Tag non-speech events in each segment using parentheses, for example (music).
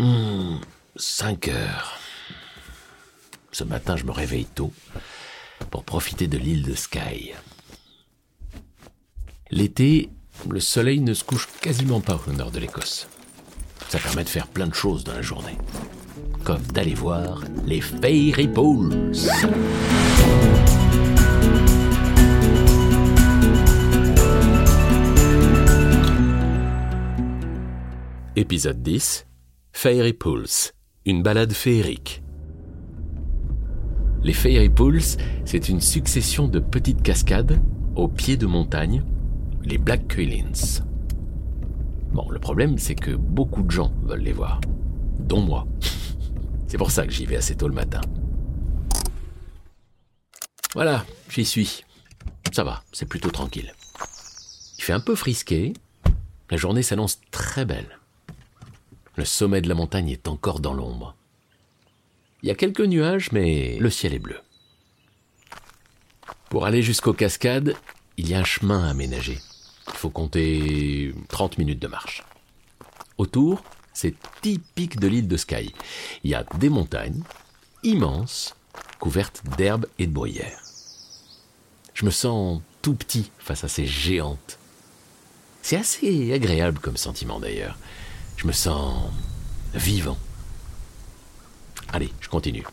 Hmm, 5 heures. Ce matin, je me réveille tôt pour profiter de l'île de Skye. L'été, le soleil ne se couche quasiment pas au nord de l'Écosse. Ça permet de faire plein de choses dans la journée. Comme d'aller voir les Fairy Pools. Épisode 10 Fairy Pools, une balade féerique. Les Fairy Pools, c'est une succession de petites cascades au pied de montagne, les Black Cuillins. Bon, le problème, c'est que beaucoup de gens veulent les voir, dont moi. (laughs) C'est pour ça que j'y vais assez tôt le matin. Voilà, j'y suis. Ça va, c'est plutôt tranquille. Il fait un peu frisqué. La journée s'annonce très belle. Le sommet de la montagne est encore dans l'ombre. Il y a quelques nuages, mais le ciel est bleu. Pour aller jusqu'aux cascades, il y a un chemin aménagé. Il faut compter 30 minutes de marche. Autour, c'est typique de l'île de Skye. Il y a des montagnes immenses, couvertes d'herbes et de bruyères. Je me sens tout petit face à ces géantes. C'est assez agréable comme sentiment d'ailleurs. Je me sens vivant. Allez, je continue.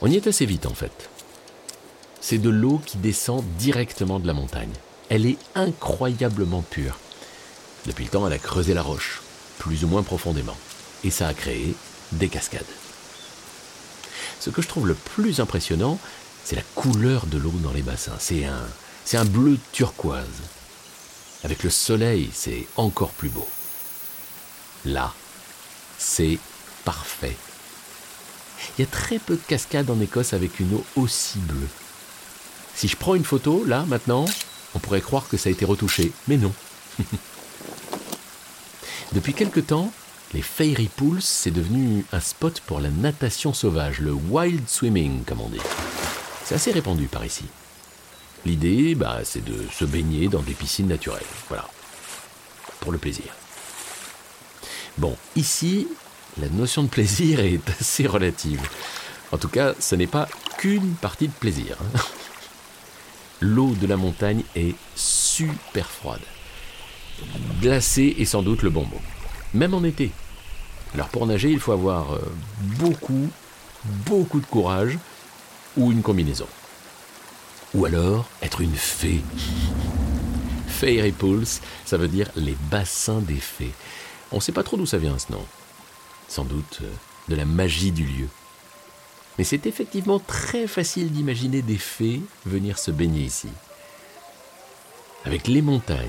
On y est assez vite en fait. C'est de l'eau qui descend directement de la montagne. Elle est incroyablement pure. Depuis le temps, elle a creusé la roche, plus ou moins profondément, et ça a créé des cascades. Ce que je trouve le plus impressionnant, c'est la couleur de l'eau dans les bassins. C'est un, un bleu turquoise. Avec le soleil, c'est encore plus beau. Là, c'est parfait. Il y a très peu de cascades en Écosse avec une eau aussi bleue. Si je prends une photo, là, maintenant, on pourrait croire que ça a été retouché, mais non. (laughs) Depuis quelque temps, les Fairy Pools, c'est devenu un spot pour la natation sauvage, le wild swimming, comme on dit. C'est assez répandu par ici. L'idée, bah, c'est de se baigner dans des piscines naturelles. Voilà. Pour le plaisir. Bon, ici, la notion de plaisir (laughs) est assez relative. En tout cas, ce n'est pas qu'une partie de plaisir. hein. (laughs) L'eau de la montagne est super froide. Glacée est sans doute le bon mot. Même en été. Alors pour nager, il faut avoir euh, beaucoup, beaucoup de courage ou une combinaison. Ou alors être une fée. (laughs) Fairy Pools, ça veut dire les bassins des fées. On ne sait pas trop d'où ça vient ce nom. Sans doute euh, de la magie du lieu. Mais c'est effectivement très facile d'imaginer des fées venir se baigner ici. Avec les montagnes,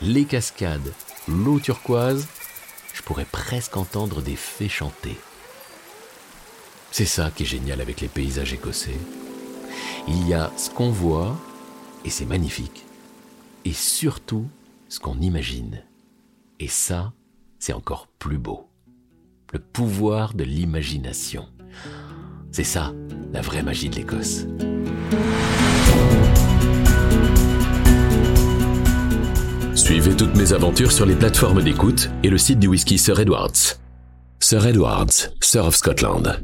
les cascades, l'eau turquoise, je pourrais presque entendre des fées chanter. C'est ça qui est génial avec les paysages écossais. Il y a ce qu'on voit, et c'est magnifique, et surtout ce qu'on imagine. Et ça, c'est encore plus beau. Le pouvoir de l'imagination. C'est ça, la vraie magie de l'Écosse. Suivez toutes mes aventures sur les plateformes d'écoute et le site du whisky Sir Edwards. Sir Edwards, Sir of Scotland.